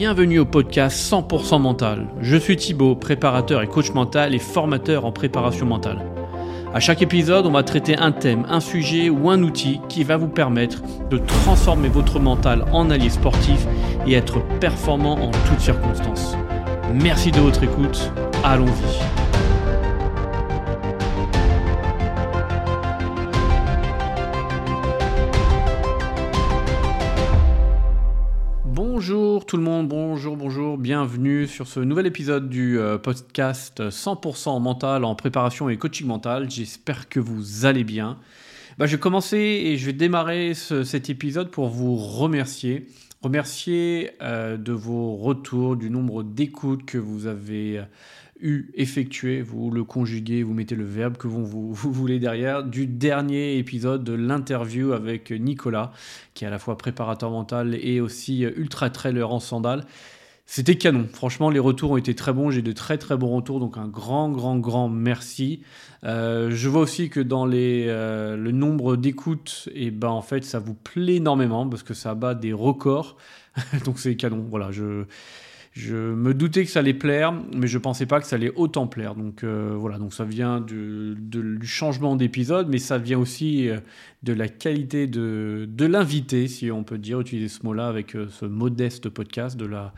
Bienvenue au podcast 100% mental. Je suis Thibaut, préparateur et coach mental et formateur en préparation mentale. À chaque épisode, on va traiter un thème, un sujet ou un outil qui va vous permettre de transformer votre mental en allié sportif et être performant en toutes circonstances. Merci de votre écoute. Allons-y. Tout le monde, bonjour, bonjour, bienvenue sur ce nouvel épisode du euh, podcast 100% mental en préparation et coaching mental. J'espère que vous allez bien. Bah, je vais commencer et je vais démarrer cet épisode pour vous remercier. Remercier euh, de vos retours, du nombre d'écoutes que vous avez euh, eu effectué, vous le conjuguez, vous mettez le verbe que vous, voulez derrière, du dernier épisode de l'interview avec Nicolas, qui est à la fois préparateur mental et aussi ultra trailer en sandales. C'était canon. Franchement, les retours ont été très bons. J'ai de très très bons retours. Donc un grand, grand, grand merci. Euh, je vois aussi que dans les, euh, le nombre d'écoutes, et eh ben, en fait, ça vous plaît énormément parce que ça bat des records. donc c'est canon. Voilà, je, je me doutais que ça allait plaire, mais je pensais pas que ça allait autant plaire. Donc euh, voilà, donc ça vient du, du changement d'épisode, mais ça vient aussi euh, de la qualité de, de l'invité, si on peut dire, utiliser ce mot-là avec euh, ce modeste podcast, de la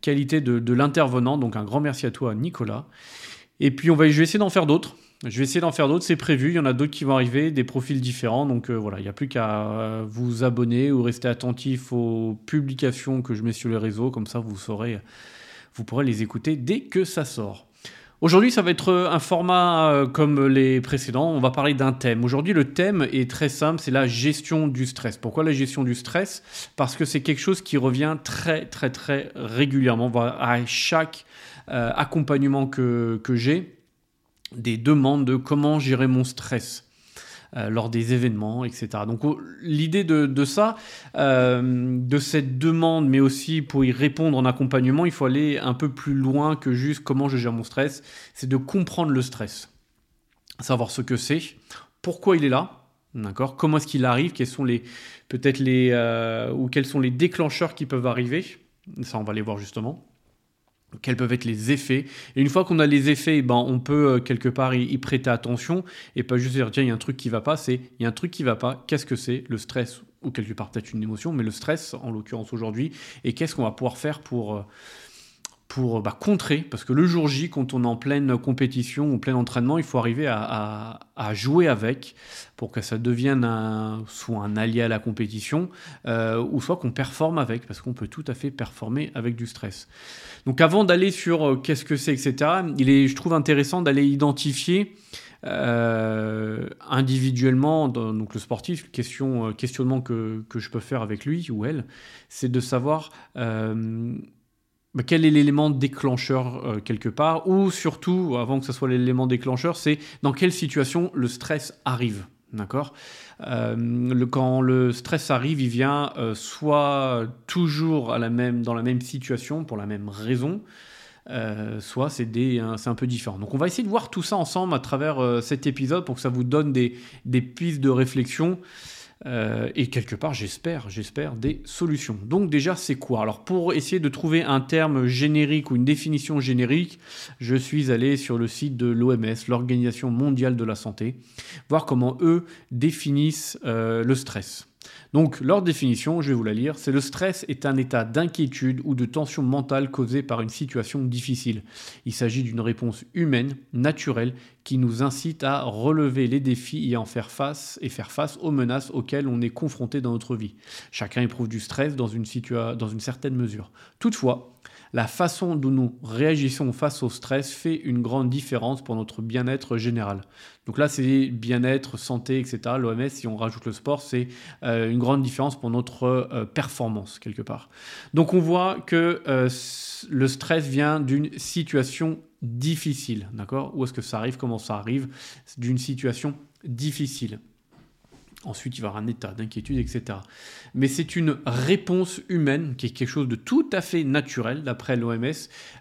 qualité de, l'intervenant. Donc un grand merci à toi, Nicolas. Et puis on va, je vais essayer d'en faire d'autres. Je vais essayer d'en faire d'autres, c'est prévu. Il y en a d'autres qui vont arriver, des profils différents. Donc euh, voilà, il n'y a plus qu'à euh, vous abonner ou rester attentif aux publications que je mets sur les réseaux. Comme ça, vous saurez, vous pourrez les écouter dès que ça sort. Aujourd'hui, ça va être un format euh, comme les précédents. On va parler d'un thème. Aujourd'hui, le thème est très simple, c'est la gestion du stress. Pourquoi la gestion du stress? Parce que c'est quelque chose qui revient très, très, très régulièrement à chaque accompagnement que, que j'ai des demandes de comment gérer mon stress. Euh, lors des événements, etc. Donc l'idée de, ça, euh, de cette demande, mais aussi pour y répondre en accompagnement, il faut aller un peu plus loin que juste comment je gère mon stress, c'est de comprendre le stress, savoir ce que c'est, pourquoi il est là, d'accord, comment est-ce qu'il arrive, quels sont les peut-être les euh, ou quels sont les déclencheurs qui peuvent arriver, ça on va les voir justement quels peuvent être les effets. Et une fois qu'on a les effets, ben, on peut euh, quelque part y, prêter attention et pas juste dire tiens, il y a un truc qui va pas, c'est il y a un truc qui va pas, qu'est-ce que c'est? Le stress, ou quelque part peut-être une émotion, mais le stress en l'occurrence aujourd'hui, et qu'est-ce qu'on va pouvoir faire pour, euh, pour bah, contrer, parce que le jour J, quand on est en pleine compétition ou plein entraînement, il faut arriver à, jouer avec pour que ça devienne un, soit un allié à la compétition, euh, ou soit qu'on performe avec, parce qu'on peut tout à fait performer avec du stress. Donc avant d'aller sur euh, qu'est-ce que c'est, etc., il est, je trouve intéressant d'aller identifier euh, individuellement, donc le sportif, question, questionnement que, que, je peux faire avec lui ou elle, c'est de savoir quel est l'élément déclencheur euh, quelque part, ou surtout, avant que ce soit l'élément déclencheur, c'est dans quelle situation le stress arrive. D'accord? Euh, Quand le stress arrive, il vient euh, soit toujours dans la même situation, pour la même raison, soit c'est un peu différent. Donc on va essayer de voir tout ça ensemble à travers cet épisode pour que ça vous donne des pistes de réflexion euh, et quelque part, j'espère, j'espère, des solutions. Donc déjà, c'est quoi? Alors pour essayer de trouver un terme générique ou une définition générique, je suis allé sur le site de l'OMS, l'Organisation mondiale de la santé, voir comment eux définissent euh, le stress. Donc, leur définition, je vais vous la lire, c'est le stress est un état d'inquiétude ou de tension mentale causé par une situation difficile. Il s'agit d'une réponse humaine, naturelle, qui nous incite à relever les défis et en faire face et faire face aux menaces auxquelles on est confronté dans notre vie. Chacun éprouve du stress dans une certaine mesure. Toutefois, la façon dont nous réagissons face au stress fait une grande différence pour notre bien-être général. Donc là, c'est bien-être, santé, etc. L'OMS, si on rajoute le sport, c'est euh, une grande différence pour notre euh, performance, quelque part. Donc on voit que euh, le stress vient d'une situation difficile, d'accord? Où est-ce que ça arrive? Comment ça arrive? D'une situation difficile. Ensuite, il va y avoir un état d'inquiétude, etc. Mais c'est une réponse humaine qui est quelque chose de tout à fait naturel, d'après l'OMS,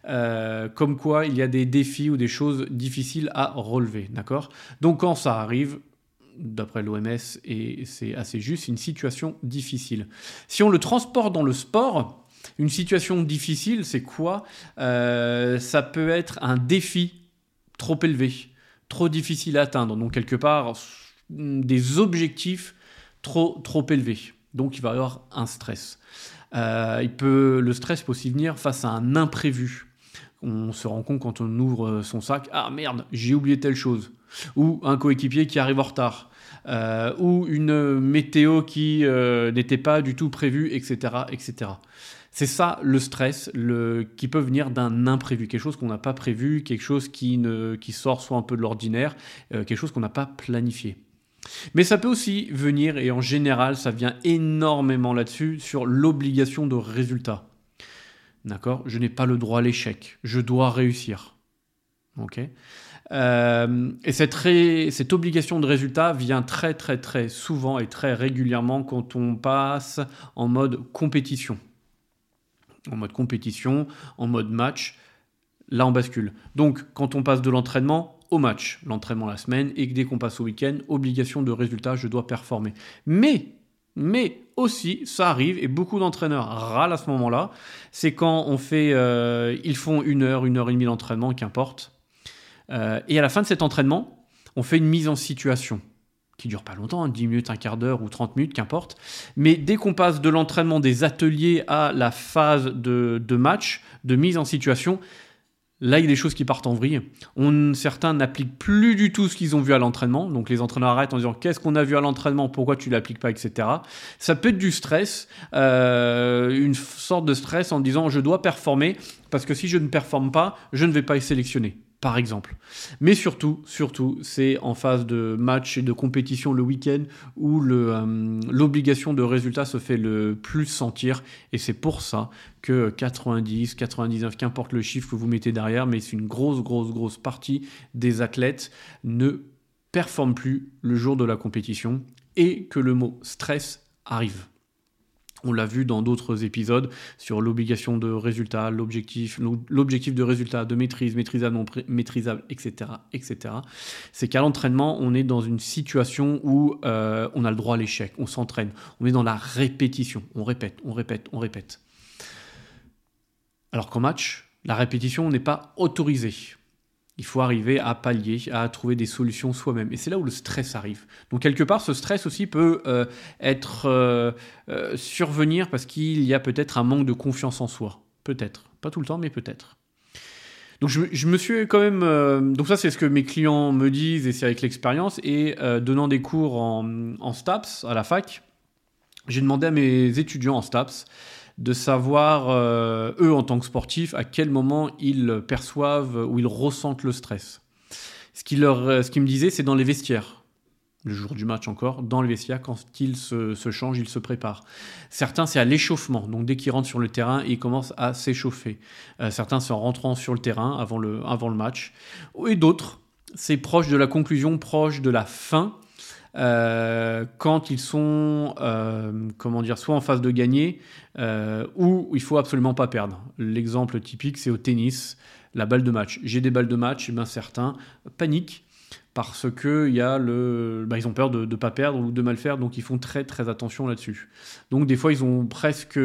euh, comme quoi il y a des défis ou des choses difficiles à relever. D'accord? Donc, quand ça arrive, d'après l'OMS, et c'est assez juste, une situation difficile. Si on le transporte dans le sport, Une situation difficile, c'est quoi? Euh, Ça peut être un défi trop élevé, trop difficile à atteindre. Donc quelque part, des objectifs trop, trop élevés. Donc il va y avoir un stress. Euh, il peut, le stress peut aussi venir face à un imprévu. On se rend compte quand on ouvre son sac, ah merde, j'ai oublié telle chose. Ou un coéquipier qui arrive en retard. Euh, ou une météo qui euh, n'était pas du tout prévue, etc. etc. C'est ça le stress qui peut venir d'un imprévu, quelque chose qu'on n'a pas prévu, quelque chose qui sort soit un peu de l'ordinaire, quelque chose qu'on n'a pas planifié. Mais ça peut aussi venir, et en général, ça vient énormément là-dessus, sur l'obligation de résultat. D'accord? Je n'ai pas le droit à l'échec. Je dois réussir. Ok? Euh, et cette, cette, obligation de résultat vient très très très souvent et très régulièrement quand on passe en mode compétition. En mode compétition, en mode match, là on bascule. Donc quand on passe de l'entraînement au match, l'entraînement la semaine, et que dès qu'on passe au week-end, obligation de résultat, je dois performer. Mais, mais aussi, ça arrive, et beaucoup d'entraîneurs râlent à ce moment-là, c'est quand on fait, euh, ils font une heure, une heure et demie d'entraînement, qu'importe, euh, et à la fin de cet entraînement, on fait une mise en situation qui dure pas longtemps, 10 hein, minutes, un quart d'heure ou 30 minutes, qu'importe. Mais dès qu'on passe de l'entraînement des ateliers à la phase de, de match, de mise en situation, Là, il y a des choses qui partent en vrille. On, certains n'appliquent plus du tout ce qu'ils ont vu à l'entraînement. Donc les entraîneurs arrêtent en disant qu'est-ce qu'on a vu à l'entraînement, pourquoi tu l'appliques pas, etc. Ça peut être du stress, euh, une sorte de stress en disant je dois performer parce que si je ne performe pas, je ne vais pas être sélectionné par exemple. Mais surtout, surtout, c'est en phase de match et de compétition le week-end où euh, l'obligation de résultat se fait le plus sentir. Et c'est pour ça que 90, 99, qu'importe le chiffre que vous mettez derrière, mais c'est une grosse, grosse, grosse partie des athlètes ne performent plus le jour de la compétition et que le mot stress arrive. On l'a vu dans d'autres épisodes sur l'obligation de résultat, l'objectif, l'objectif de résultat, de maîtrise, maîtrisable, non maîtrisable, etc., etc. C'est qu'à l'entraînement, on est dans une situation où euh, on a le droit à l'échec, on s'entraîne, on est dans la répétition, on répète, on répète, on répète. Alors qu'en match, la répétition n'est pas autorisée il faut arriver à pallier, à trouver des solutions soi-même. Et c'est là où le stress arrive. Donc quelque part, ce stress aussi peut euh, être euh, euh, survenir parce qu'il y a peut-être un manque de confiance en soi. Peut-être. Pas tout le temps, mais peut-être. Donc je, me suis quand même... donc ça, c'est ce que mes clients me disent et c'est avec l'expérience. Et donnant des cours en, en STAPS à la fac, j'ai demandé à mes étudiants en STAPS de savoir, euh, eux, en tant que sportifs, à quel moment ils perçoivent ou ils ressentent le stress. Ce qu'ils euh, ce me disaient, c'est dans les vestiaires. Le jour du match encore, dans les vestiaires, quand ils se, changent, ils se préparent. Certains, c'est à l'échauffement. Donc, dès qu'ils rentrent sur le terrain, ils commencent à s'échauffer. Euh, certains, c'est en rentrant sur le terrain avant le, avant le match. Et d'autres, c'est proche de la conclusion, proche de la fin. Euh, quand ils sont, euh, comment dire, soit en phase de gagner euh, ou il faut absolument pas perdre. L'exemple typique, c'est au tennis, la balle de match. J'ai des balles de match, et bien certains paniquent parce que y a le, bah, ils ont peur de ne pas perdre ou de mal faire, donc ils font très très attention là-dessus. Donc des fois, ils ont presque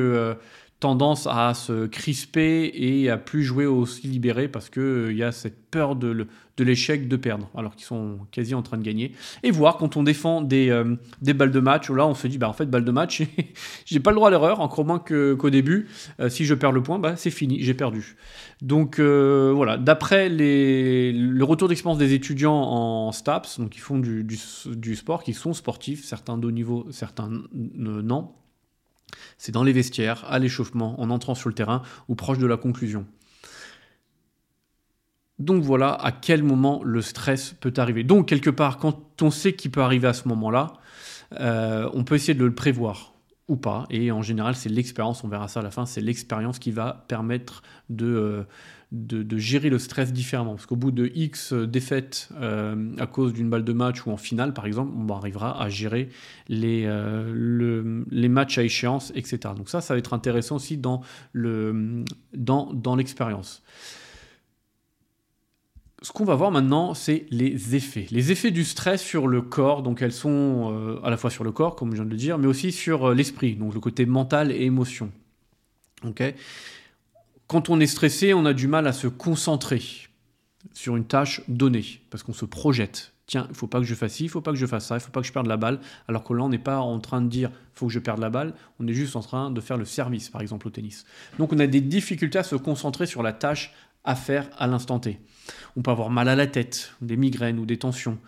tendance à se crisper et à plus jouer aussi libéré parce qu'il euh, y a cette peur de, l'échec de perdre alors qu'ils sont quasi en train de gagner. Et voir quand on défend des, euh, balles de match, où là on se dit bah en fait balle de match, j'ai pas le droit à l'erreur, encore moins qu'au début. Euh, si je perds le point, bah, c'est fini, j'ai perdu. Donc voilà, d'après le retour d'expérience des étudiants en STAPS, donc qui font du, sport, qui sont sportifs, certains de haut niveau, certains non c'est dans les vestiaires, à l'échauffement, en entrant sur le terrain ou proche de la conclusion. Donc voilà à quel moment le stress peut arriver. Donc quelque part, quand on sait qu'il peut arriver à ce moment-là, euh, on peut essayer de le prévoir ou pas. Et en général, c'est l'expérience, on verra ça à la fin, c'est l'expérience qui va permettre de, euh, de, gérer le stress différemment. Parce qu'au bout de X défaites euh, à cause d'une balle de match ou en finale, par exemple, on arrivera à gérer les, euh, les matchs à échéance, etc. Donc ça, ça va être intéressant aussi dans, le, dans, dans l'expérience. Ce qu'on va voir maintenant, c'est les effets. Les effets du stress sur le corps, donc elles sont euh, à la fois sur le corps, comme je viens de le dire, mais aussi sur l'esprit, donc le côté mental et émotion. Quand on est stressé, on a du mal à se concentrer sur une tâche donnée, parce qu'on se projette. Tiens, il faut pas que je fasse ci, il faut pas que je fasse ça, il faut pas que je perde la balle. Alors que là, on n'est pas en train de dire faut que je perde la balle, on est juste en train de faire le service, par exemple au tennis. Donc on a des difficultés à se concentrer sur la tâche à faire à l'instant T. On peut avoir mal à la tête, des migraines ou des tensions.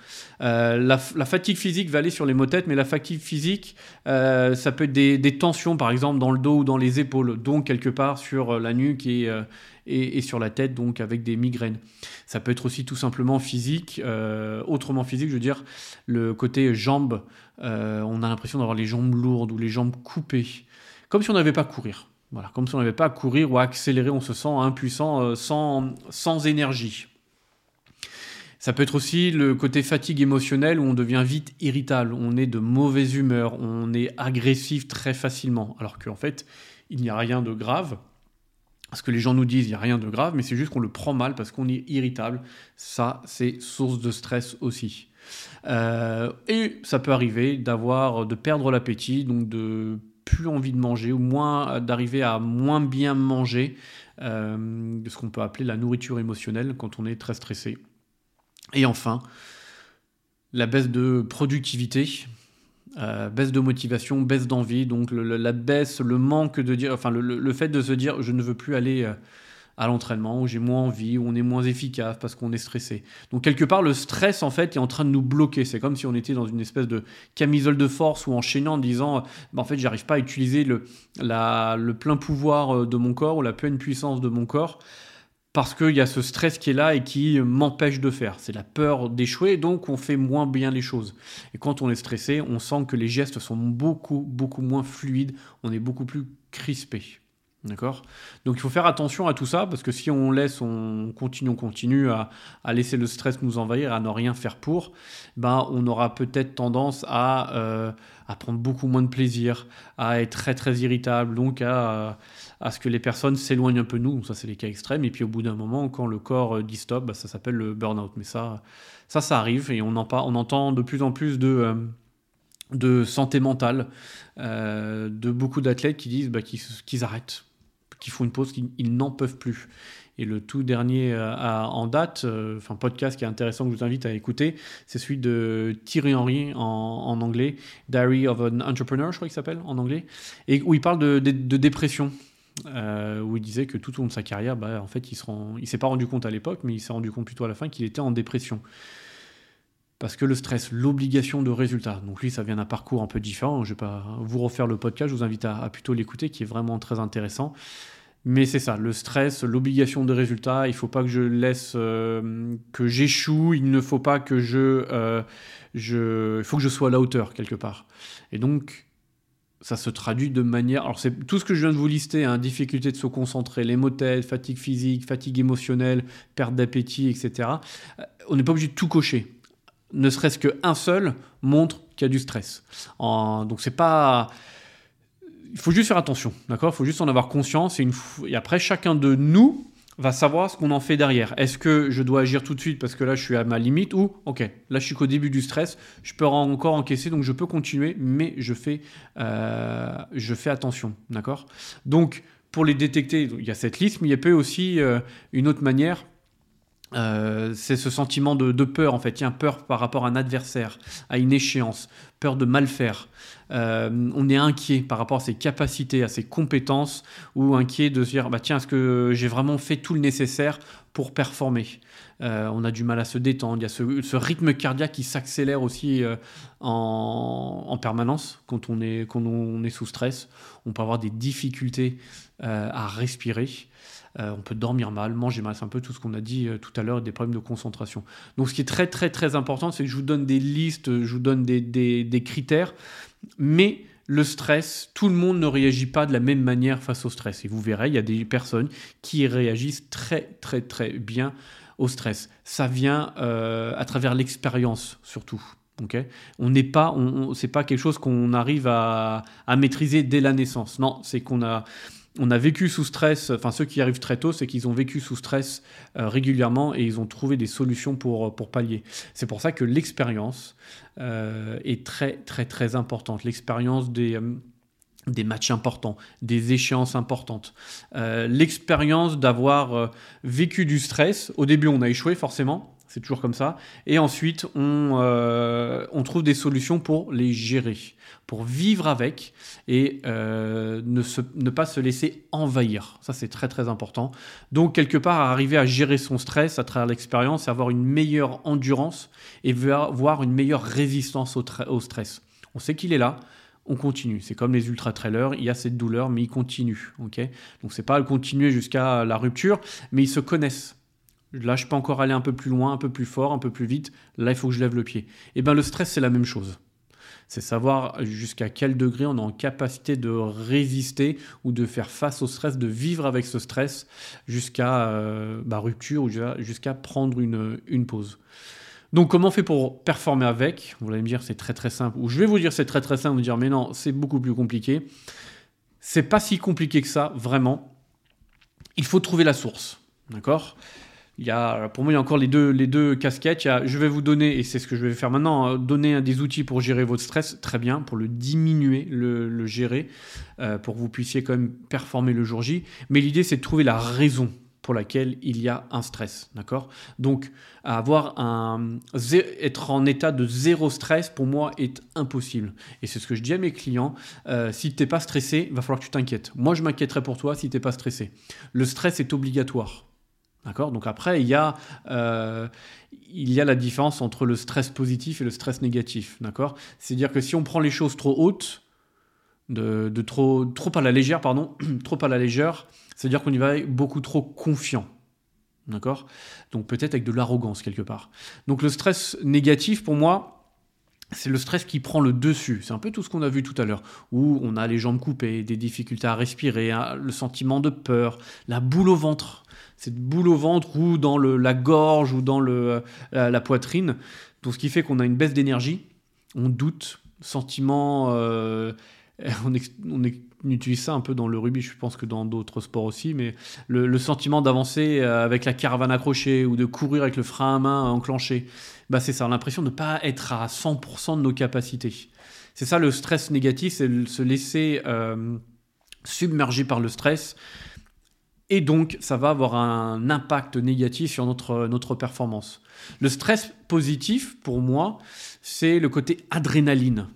Euh, la, fatigue physique va aller sur les maux tête, mais la fatigue physique, euh, ça peut être des, tensions, par exemple, dans le dos ou dans les épaules, donc quelque part sur la nuque et, euh, et, sur la tête, donc avec des migraines. Ça peut être aussi tout simplement physique, autrement physique, je veux dire, le côté jambes, on a l'impression d'avoir les jambes lourdes ou les jambes coupées, comme si on n'avait pas à courir. Voilà, comme si on n'avait pas à courir ou à accélérer, on se sent impuissant, euh, sans, sans énergie. Ça peut être aussi le côté fatigue émotionnelle où on devient vite irritable, on est de mauvaise humeur, on est agressif très facilement, alors qu'en fait, il n'y a rien de grave. Parce que les gens nous disent, il n'y a rien de grave, mais c'est juste qu'on le prend mal parce qu'on est irritable. Ça, c'est source de stress aussi. Euh, et ça peut arriver d'avoir, de perdre l'appétit, donc de plus envie de manger ou moins d'arriver à moins bien manger, euh, ce qu'on peut appeler la nourriture émotionnelle quand on est très stressé. Et enfin, la baisse de productivité, euh, baisse de motivation, baisse d'envie, donc la baisse, le manque de dire, enfin le, fait de se dire je ne veux plus aller euh, à l'entraînement, où j'ai moins envie, où on est moins efficace parce qu'on est stressé. Donc quelque part, le stress, en fait, est en train de nous bloquer. C'est comme si on était dans une espèce de camisole de force ou enchaînant en disant, bah, en fait, j'arrive pas à utiliser le, le plein pouvoir euh, de mon corps ou la pleine puissance de mon corps parce qu'il y a ce stress qui est là et qui m'empêche de faire. C'est la peur d'échouer, donc on fait moins bien les choses. Et quand on est stressé, on sent que les gestes sont beaucoup, beaucoup moins fluides, on est beaucoup plus crispé. D'accord? Donc il faut faire attention à tout ça, parce que si on laisse, on continue, on continue à, laisser le stress nous envahir, à ne rien faire pour, ben on aura peut-être tendance à, euh, prendre beaucoup moins de plaisir, à être très très irritable, donc à, ce que les personnes s'éloignent un peu de nous. Ça c'est les cas extrêmes. Et puis au bout d'un moment, quand le corps dit stop, ben, ça s'appelle le burn-out. Mais ça, ça, ça arrive et on, en, on entend de plus en plus de... Euh, de santé mentale, euh, de beaucoup d'athlètes qui disent bah, qu'ils arrêtent, qui font une pause, qu'ils n'en peuvent plus. Et le tout dernier euh, en date, euh, enfin podcast qui est intéressant que je vous invite à écouter, c'est celui de Thierry Henry en, anglais, Diary of an Entrepreneur, je crois qu'il s'appelle en anglais, et où il parle de, dépression. Euh, où il disait que tout au long de sa carrière, bah, en fait, il ne s'est pas rendu compte à l'époque, mais il s'est rendu compte plutôt à la fin qu'il était en dépression. Parce que le stress, l'obligation de résultat. Donc lui, ça vient d'un parcours un peu différent. Je ne vais pas vous refaire le podcast, je vous invite à plutôt l'écouter, qui est vraiment très intéressant. Mais c'est ça, le stress, l'obligation de résultat, il ne faut pas que je laisse euh, que j'échoue, il ne faut pas que je, euh, je... Il faut que je sois à la hauteur quelque part. Et donc, ça se traduit de manière... Alors c'est tout ce que je viens de vous lister, hein, difficulté de se concentrer, les maux fatigue physique, fatigue émotionnelle, perte d'appétit, etc. Euh, on n'est pas obligé de tout cocher. Ne serait-ce qu'un seul montre qu'il y a du stress. En... Donc c'est pas il faut juste faire attention, d'accord? Il faut juste en avoir conscience. Et, après, chacun de nous va savoir ce qu'on en fait derrière. Est-ce que je dois agir tout de suite parce que là, je suis à ma limite ou, ok, là, je suis qu'au début du stress, je peux encore encaisser, donc je peux continuer, mais je fais, euh, attention, d'accord? Donc, pour les détecter, il y a cette liste, mais il y a peut aussi euh, une autre manière euh, c'est ce sentiment de, peur en fait, il y a peur par rapport à un adversaire, à une échéance, peur de mal faire. Euh, on est inquiet par rapport à ses capacités, à ses compétences, ou inquiet de se dire bah tiens est-ce que j'ai vraiment fait tout le nécessaire pour performer? Euh, on a du mal à se détendre, il y a ce, rythme cardiaque qui s'accélère aussi en, permanence quand on, est, sous stress. On peut avoir des difficultés à respirer. Euh, on peut dormir mal, manger mal, c'est un peu tout ce qu'on a dit euh, tout à l'heure, des problèmes de concentration. Donc ce qui est très très très important, c'est que je vous donne des listes, je vous donne des, critères, mais le stress, tout le monde ne réagit pas de la même manière face au stress. Et vous verrez, il y a des personnes qui réagissent très très très bien au stress. Ça vient euh, à travers l'expérience surtout. on n'est pas, on, c'est pas quelque chose qu'on arrive à, maîtriser dès la naissance. Non, c'est qu'on a, on a vécu sous stress, enfin ceux qui arrivent très tôt, c'est qu'ils ont vécu sous stress euh, régulièrement et ils ont trouvé des solutions pour, pour pallier. C'est pour ça que l'expérience euh, est très très très importante. L'expérience des, des matchs importants, des échéances importantes. Euh, l'expérience d'avoir euh, vécu du stress. Au début, on a échoué forcément, c'est toujours comme ça. Et ensuite, on, euh, trouve des solutions pour les gérer, pour vivre avec et ne, pas se laisser envahir. Ça, c'est très très important. Donc, quelque part, arriver à gérer son stress à travers l'expérience, avoir une meilleure endurance et avoir une meilleure résistance au stress. On sait qu'il est là on continue. C'est comme les ultra trailers, il y a cette douleur, mais ils continuent. ok? Donc c'est pas continuer jusqu'à la rupture, mais ils se connaissent. Là, je peux encore aller un peu plus loin, un peu plus fort, un peu plus vite. Là, il faut que je lève le pied. Et eh bien, le stress, c'est la même chose. C'est savoir jusqu'à quel degré on est en capacité de résister ou de faire face au stress, de vivre avec ce stress jusqu'à euh, bah, rupture ou jusqu'à prendre une pause. Donc comment on fait pour performer avec? Vous allez me dire c'est très très simple. Ou je vais vous dire c'est très très simple, vous dire mais non, c'est beaucoup plus compliqué. C'est pas si compliqué que ça, vraiment. Il faut trouver la source. D'accord? Il y a, pour moi, il y a encore les deux, les deux casquettes. je vais vous donner, et c'est ce que je vais faire maintenant, hein, donner des outils pour gérer votre stress, très bien, pour le diminuer, le, gérer, euh, pour que vous puissiez quand même performer le jour J. Mais l'idée, c'est de trouver la raison pour laquelle il y a un stress, d'accord? Donc, avoir un, être en état de zéro stress, pour moi, est impossible. Et c'est ce que je dis à mes clients, euh, si tu n'es pas stressé, va falloir que tu t'inquiètes. Moi, je m'inquiéterai pour toi si tu n'es pas stressé. Le stress est obligatoire. D'accord? Donc après, il y, a, euh, il y a la différence entre le stress positif et le stress négatif. D'accord? C'est-à-dire que si on prend les choses trop hautes, de, de, trop, trop à la légère, pardon, trop à la légère, c'est-à-dire qu'on y va beaucoup trop confiant. D'accord? Donc peut-être avec de l'arrogance quelque part. Donc le stress négatif, pour moi, c'est le stress qui prend le dessus. C'est un peu tout ce qu'on a vu tout à l'heure, où on a les jambes coupées, des difficultés à respirer, hein, le sentiment de peur, la boule au ventre. Cette boule au ventre ou dans la gorge ou dans le, la, poitrine. Tout ce qui fait qu'on a une baisse d'énergie, on doute, sentiment... Euh, on, utilise ça un peu dans le rugby, je pense que dans d'autres sports aussi, mais le, sentiment d'avancer euh, avec la caravane accrochée ou de courir avec le frein à main enclenché, bah c'est ça, l'impression de ne pas être à 100% de nos capacités. C'est ça le stress négatif, c'est se laisser euh, submerger par le stress. Et donc, ça va avoir un impact négatif sur notre, notre performance. Le stress positif, pour moi, c'est le côté adrénaline.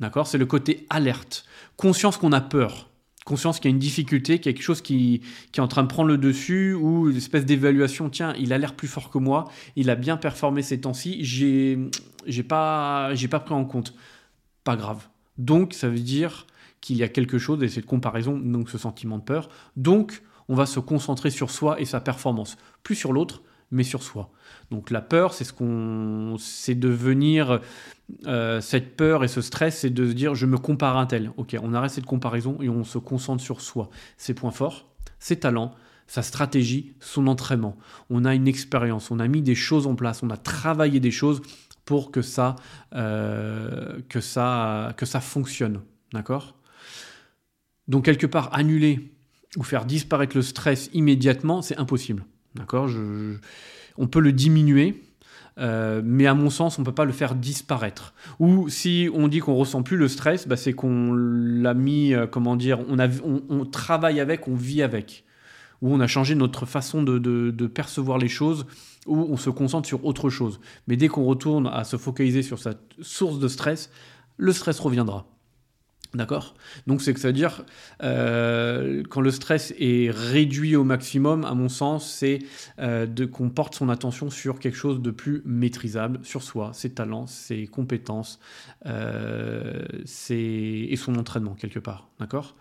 D'accord? C'est le côté alerte. Conscience qu'on a peur. Conscience qu'il y a une difficulté, quelque chose qui, est en train de prendre le dessus, ou une espèce d'évaluation. Tiens, il a l'air plus fort que moi, il a bien performé ces temps-ci, j'ai, j'ai pas, j'ai pas pris en compte. Pas grave. Donc, ça veut dire qu'il y a quelque chose, et cette comparaison, donc ce sentiment de peur. Donc, on va se concentrer sur soi et sa performance. Plus sur l'autre, mais sur soi. Donc la peur, c'est ce qu'on, c'est de venir euh, cette peur et ce stress, c'est de se dire je me compare à tel. Ok, on arrête cette comparaison et on se concentre sur soi, ses points forts, ses talents, sa stratégie, son entraînement. On a une expérience, on a mis des choses en place, on a travaillé des choses pour que ça, euh, que ça, que ça fonctionne, d'accord? Donc quelque part annuler ou faire disparaître le stress immédiatement, c'est impossible. D'accord On peut le diminuer, euh, mais à mon sens, on ne peut pas le faire disparaître. Ou si on dit qu'on ressent plus le stress, bah, c'est qu'on l'a mis, euh, comment dire, on, on, travaille avec, on vit avec. Ou on a changé notre façon de, de, percevoir les choses, ou on se concentre sur autre chose. Mais dès qu'on retourne à se focaliser sur sa source de stress, le stress reviendra. D'accord Donc c'est que ça veut dire euh, quand le stress est réduit au maximum, à mon sens, c'est euh, qu'on porte son attention sur quelque chose de plus maîtrisable, sur soi, ses talents, ses compétences, euh, et son entraînement quelque part. D'accord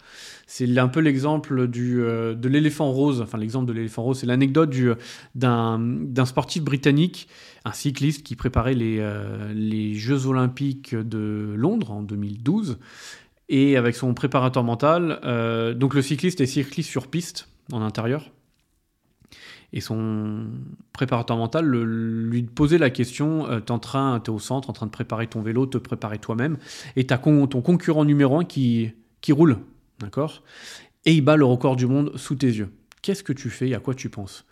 C'est un peu l'exemple de l'éléphant rose. Enfin l'exemple de l'éléphant rose, c'est l'anecdote d'un sportif britannique, un cycliste qui préparait les, les Jeux olympiques de Londres en 2012 et avec son préparateur mental. Euh, donc le cycliste est cycliste sur piste en intérieur. Et son préparateur mental lui posait la question euh, t'es en train, t'es au centre, en train de préparer ton vélo, te préparer toi-même, et t'as ton concurrent numéro un qui, qui roule, d'accord? Et il bat le record du monde sous tes yeux. Qu'est-ce que tu fais? À quoi tu penses?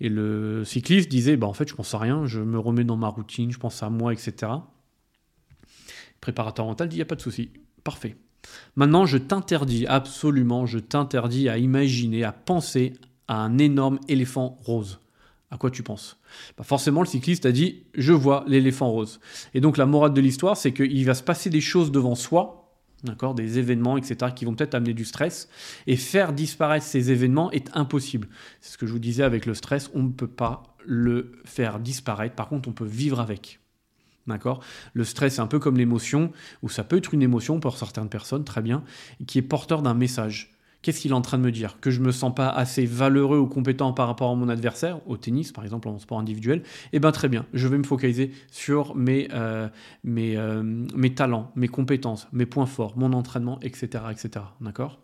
Et le cycliste disait bah en fait je pense à rien, je me remets dans ma routine, je pense à moi, etc. Le préparateur mental dit y a pas de souci, parfait Maintenant, je t'interdis, absolument, je t'interdis à imaginer, à penser à un énorme éléphant rose. À quoi tu penses? Bah Forcément, le cycliste a dit Je vois l'éléphant rose. Et donc, la morale de l'histoire, c'est qu'il va se passer des choses devant soi, d'accord, des événements, etc., qui vont peut-être amener du stress. Et faire disparaître ces événements est impossible. C'est ce que je vous disais avec le stress on ne peut pas le faire disparaître. Par contre, on peut vivre avec. D'accord? Le stress, c'est un peu comme l'émotion, ou ça peut être une émotion pour certaines personnes, très bien, qui est porteur d'un message. Qu'est-ce qu'il est en train de me dire? Que je me sens pas assez valeureux ou compétent par rapport à mon adversaire, au tennis par exemple, en sport individuel? Eh bien très bien, je vais me focaliser sur mes, euh, mes, euh, mes talents, mes compétences, mes points forts, mon entraînement, etc. etc. D'accord?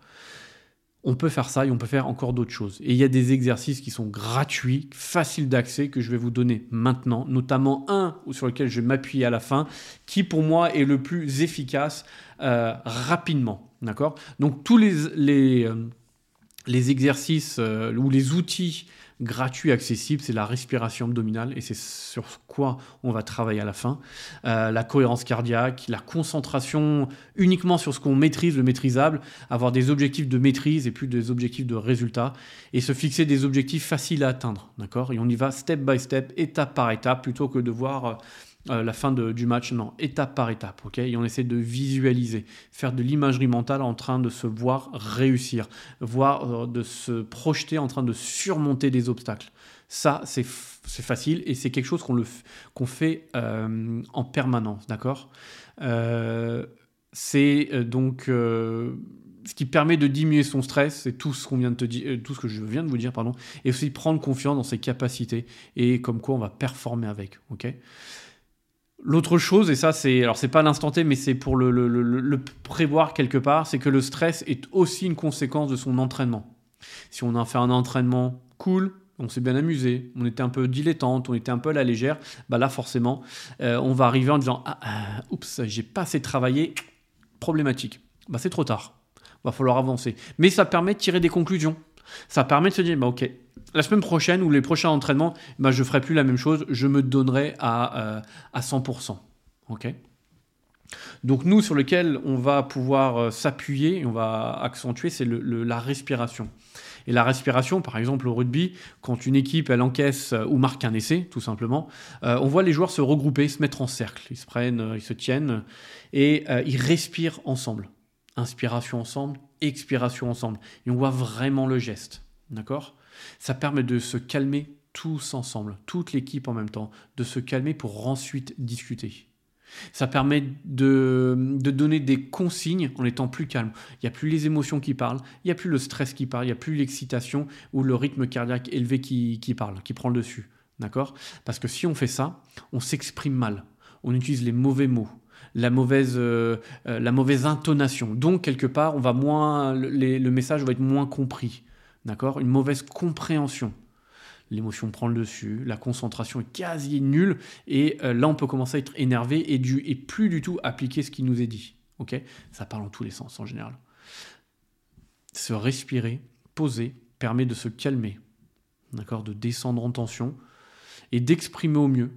On peut faire ça et on peut faire encore d'autres choses. Et il y a des exercices qui sont gratuits, faciles d'accès, que je vais vous donner maintenant, notamment un sur lequel je vais m'appuyer à la fin, qui pour moi est le plus efficace euh, rapidement. D'accord? Donc tous les, euh, exercices euh, ou les outils gratuit, accessible, c'est la respiration abdominale et c'est sur quoi on va travailler à la fin. Euh, la cohérence cardiaque, la concentration uniquement sur ce qu'on maîtrise, le maîtrisable, avoir des objectifs de maîtrise et plus des objectifs de résultat et se fixer des objectifs faciles à atteindre, d'accord? Et on y va step by step, étape par étape, plutôt que de voir euh, la fin du match, non, étape par étape, ok? Et on essaie de visualiser, faire de l'imagerie mentale en train de se voir réussir, voir euh, de se projeter en train de surmonter des obstacles. Ça, c'est facile et c'est quelque chose qu'on qu'on fait euh, en permanence, d'accord? C'est donc ce qui permet de diminuer son stress, c'est tout ce qu'on vient de te dire, tout ce que je viens de vous dire, pardon, et aussi prendre confiance dans ses capacités et comme quoi on va performer avec, ok? L'autre chose, et ça c'est, alors c'est pas l'instant T, mais c'est pour le, prévoir quelque part, c'est que le stress est aussi une conséquence de son entraînement. Si on a fait un entraînement cool, on s'est bien amusé, on était un peu dilettante, on était un peu à la légère, bah là forcément, euh, on va arriver en disant ah, ah, oups, j'ai pas assez travaillé, problématique. Bah c'est trop tard, va falloir avancer. Mais ça permet de tirer des conclusions. Ça permet de se dire bah ok, la semaine prochaine ou les prochains entraînements, bah, je ne ferai plus la même chose, je me donnerai à, euh, à 100%. ok? Donc nous, sur lequel on va pouvoir euh, s'appuyer, on va accentuer, c'est la respiration. Et la respiration, par exemple au rugby, quand une équipe elle encaisse euh, ou marque un essai, tout simplement, on voit les joueurs se regrouper, se mettre en cercle. Ils se prennent, ils se tiennent et ils respirent ensemble. Inspiration ensemble, expiration ensemble. Et on voit vraiment le geste. D'accord? Ça permet de se calmer tous ensemble, toute l'équipe en même temps, de se calmer pour ensuite discuter. Ça permet de, donner des consignes en étant plus calme. Il n'y a plus les émotions qui parlent, il n'y a plus le stress qui parle, il n'y a plus l'excitation ou le rythme cardiaque élevé qui, parle, qui prend le dessus. D'accord? Parce que si on fait ça, on s'exprime mal, on utilise les mauvais mots, la mauvaise, euh, euh, la mauvaise intonation. Donc, quelque part, on va moins, le message va être moins compris. D'accord? Une mauvaise compréhension. L'émotion prend le dessus, la concentration est quasi nulle, et euh, là on peut commencer à être énervé et, du, et plus du tout appliquer ce qui nous est dit. Ok? Ça parle en tous les sens en général. Se respirer, poser, permet de se calmer, d'accord? De descendre en tension et d'exprimer au mieux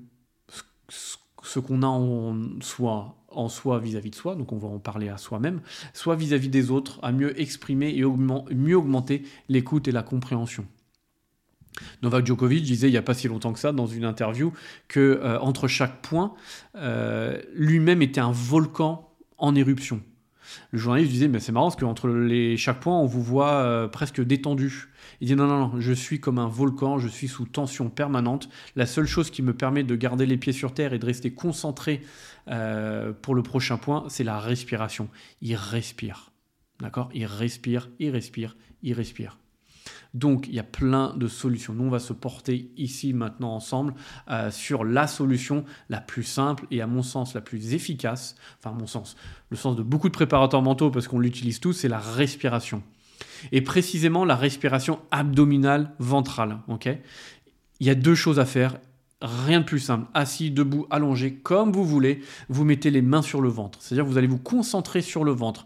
ce, qu'on a en soi en soi vis-à-vis de soi, donc on va en parler à soi-même, soit vis-à-vis des autres, à mieux exprimer et mieux augmenter l'écoute et la compréhension. Novak Djokovic disait il n'y a pas si longtemps que ça dans une interview que euh, entre chaque point, euh, lui-même était un volcan en éruption. Le journaliste disait mais c'est marrant parce qu'entre les chaque point on vous voit euh, presque détendu. Il dit non, non, non, je suis comme un volcan, je suis sous tension permanente. La seule chose qui me permet de garder les pieds sur terre et de rester concentré euh, pour le prochain point, c'est la respiration. Il respire. D'accord? Il respire, il respire, il respire. Donc il y a plein de solutions. Nous, on va se porter ici maintenant ensemble euh, sur la solution la plus simple et à mon sens la plus efficace. Enfin, mon sens, le sens de beaucoup de préparateurs mentaux parce qu'on l'utilise tous, c'est la respiration et précisément la respiration abdominale ventrale. ok? Il y a deux choses à faire. Rien de plus simple. Assis, debout, allongé, comme vous voulez, vous mettez les mains sur le ventre. C'est-à-dire vous allez vous concentrer sur le ventre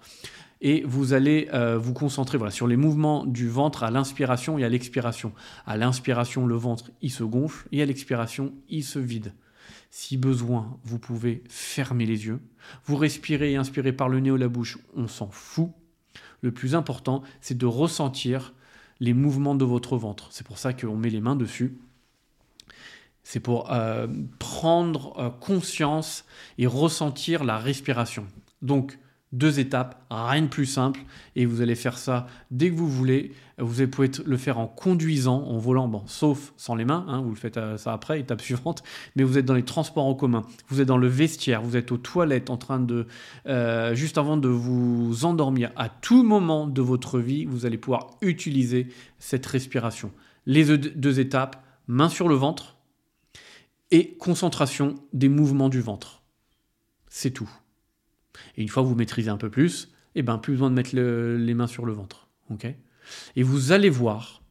et vous allez euh, vous concentrer voilà, sur les mouvements du ventre à l'inspiration et à l'expiration. À l'inspiration, le ventre, il se gonfle et à l'expiration, il se vide. Si besoin, vous pouvez fermer les yeux. Vous respirez et inspirez par le nez ou la bouche, on s'en fout. Le plus important, c'est de ressentir les mouvements de votre ventre. C'est pour ça qu'on met les mains dessus. C'est pour euh, prendre euh, conscience et ressentir la respiration. Donc, deux étapes, rien de plus simple, et vous allez faire ça dès que vous voulez. Vous pouvez le faire en conduisant, en volant, sauf sans les mains, hein, vous le faites euh, ça après, étape suivante, mais vous êtes dans les transports en commun, vous êtes dans le vestiaire, vous êtes aux toilettes en train de, euh, juste avant de vous endormir, à tout moment de votre vie, vous allez pouvoir utiliser cette respiration. Les deux étapes, main sur le ventre et concentration des mouvements du ventre. C'est tout. Et une fois que vous maîtrisez un peu plus, eh ben, plus besoin de mettre les mains sur le ventre. et vous allez voir,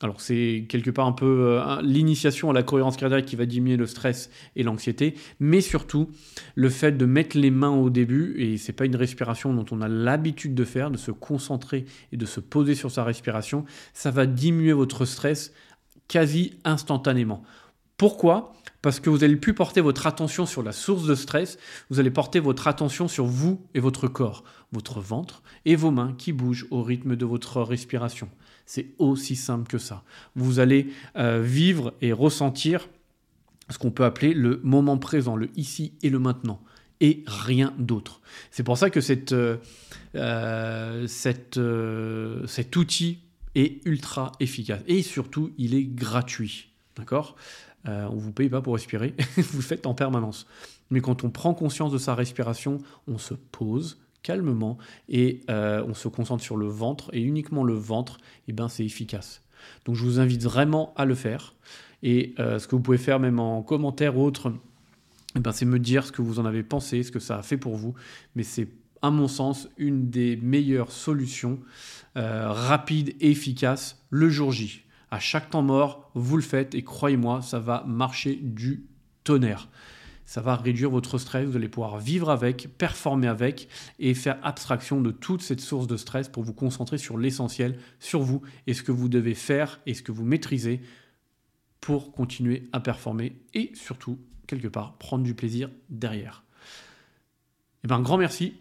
alors c'est quelque part un peu euh, l'initiation à la cohérence cardiaque qui va diminuer le stress et l'anxiété, mais surtout le fait de mettre les mains au début, et c'est pas une respiration dont on a l'habitude de faire, de se concentrer et de se poser sur sa respiration, ça va diminuer votre stress quasi instantanément. Pourquoi? Parce que vous allez plus porter votre attention sur la source de stress, vous allez porter votre attention sur vous et votre corps, votre ventre et vos mains qui bougent au rythme de votre respiration. C'est aussi simple que ça. Vous allez euh, vivre et ressentir ce qu'on peut appeler le moment présent, le ici et le maintenant, et rien d'autre. C'est pour ça que euh, euh, cet outil est ultra efficace. Et surtout, il est gratuit. D'accord? Euh, on ne vous paye pas pour respirer, vous le faites en permanence. Mais quand on prend conscience de sa respiration, on se pose calmement et euh, on se concentre sur le ventre et uniquement le ventre, et eh ben c'est efficace. Donc je vous invite vraiment à le faire. Et euh, ce que vous pouvez faire même en commentaire ou autre, eh ben, c'est me dire ce que vous en avez pensé, ce que ça a fait pour vous. Mais c'est à mon sens une des meilleures solutions rapides et efficaces le jour J à chaque temps mort, vous le faites et croyez-moi, ça va marcher du tonnerre. Ça va réduire votre stress, vous allez pouvoir vivre avec, performer avec et faire abstraction de toute cette source de stress pour vous concentrer sur l'essentiel, sur vous et ce que vous devez faire et ce que vous maîtrisez pour continuer à performer et surtout, quelque part, prendre du plaisir derrière. Eh ben, un grand merci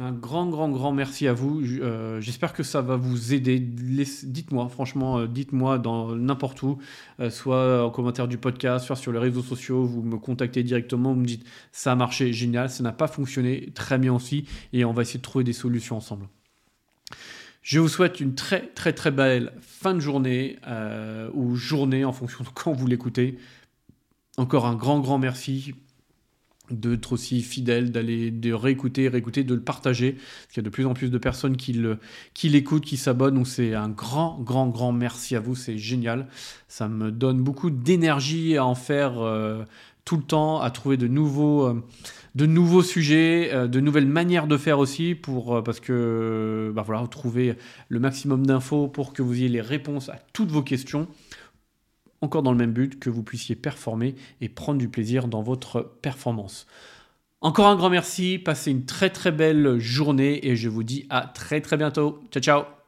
un grand, grand, grand merci à vous. Euh, j'espère que ça va vous aider. Dites-moi, franchement, euh, dites-moi dans n'importe où, euh, soit en commentaire du podcast, soit sur les réseaux sociaux, vous me contactez directement, vous me dites ça a marché, génial, ça n'a pas fonctionné, très bien aussi, et on va essayer de trouver des solutions ensemble. Je vous souhaite une très, très, très belle fin de journée ou journée en fonction de quand vous l'écoutez. Encore un grand, grand merci d'être aussi fidèle, d'aller de réécouter, réécouter, de le partager. Parce qu'il y a de plus en plus de personnes qui l'écoutent, qui, s'abonnent. Donc c'est un grand, grand, grand merci à vous. C'est génial. Ça me donne beaucoup d'énergie à en faire euh, tout le temps, à trouver de nouveaux, euh, de nouveaux sujets, euh, de nouvelles manières de faire aussi, pour, parce que bah voilà, trouver le maximum d'infos pour que vous ayez les réponses à toutes vos questions encore dans le même but, que vous puissiez performer et prendre du plaisir dans votre performance. Encore un grand merci, passez une très très belle journée et je vous dis à très très bientôt. Ciao ciao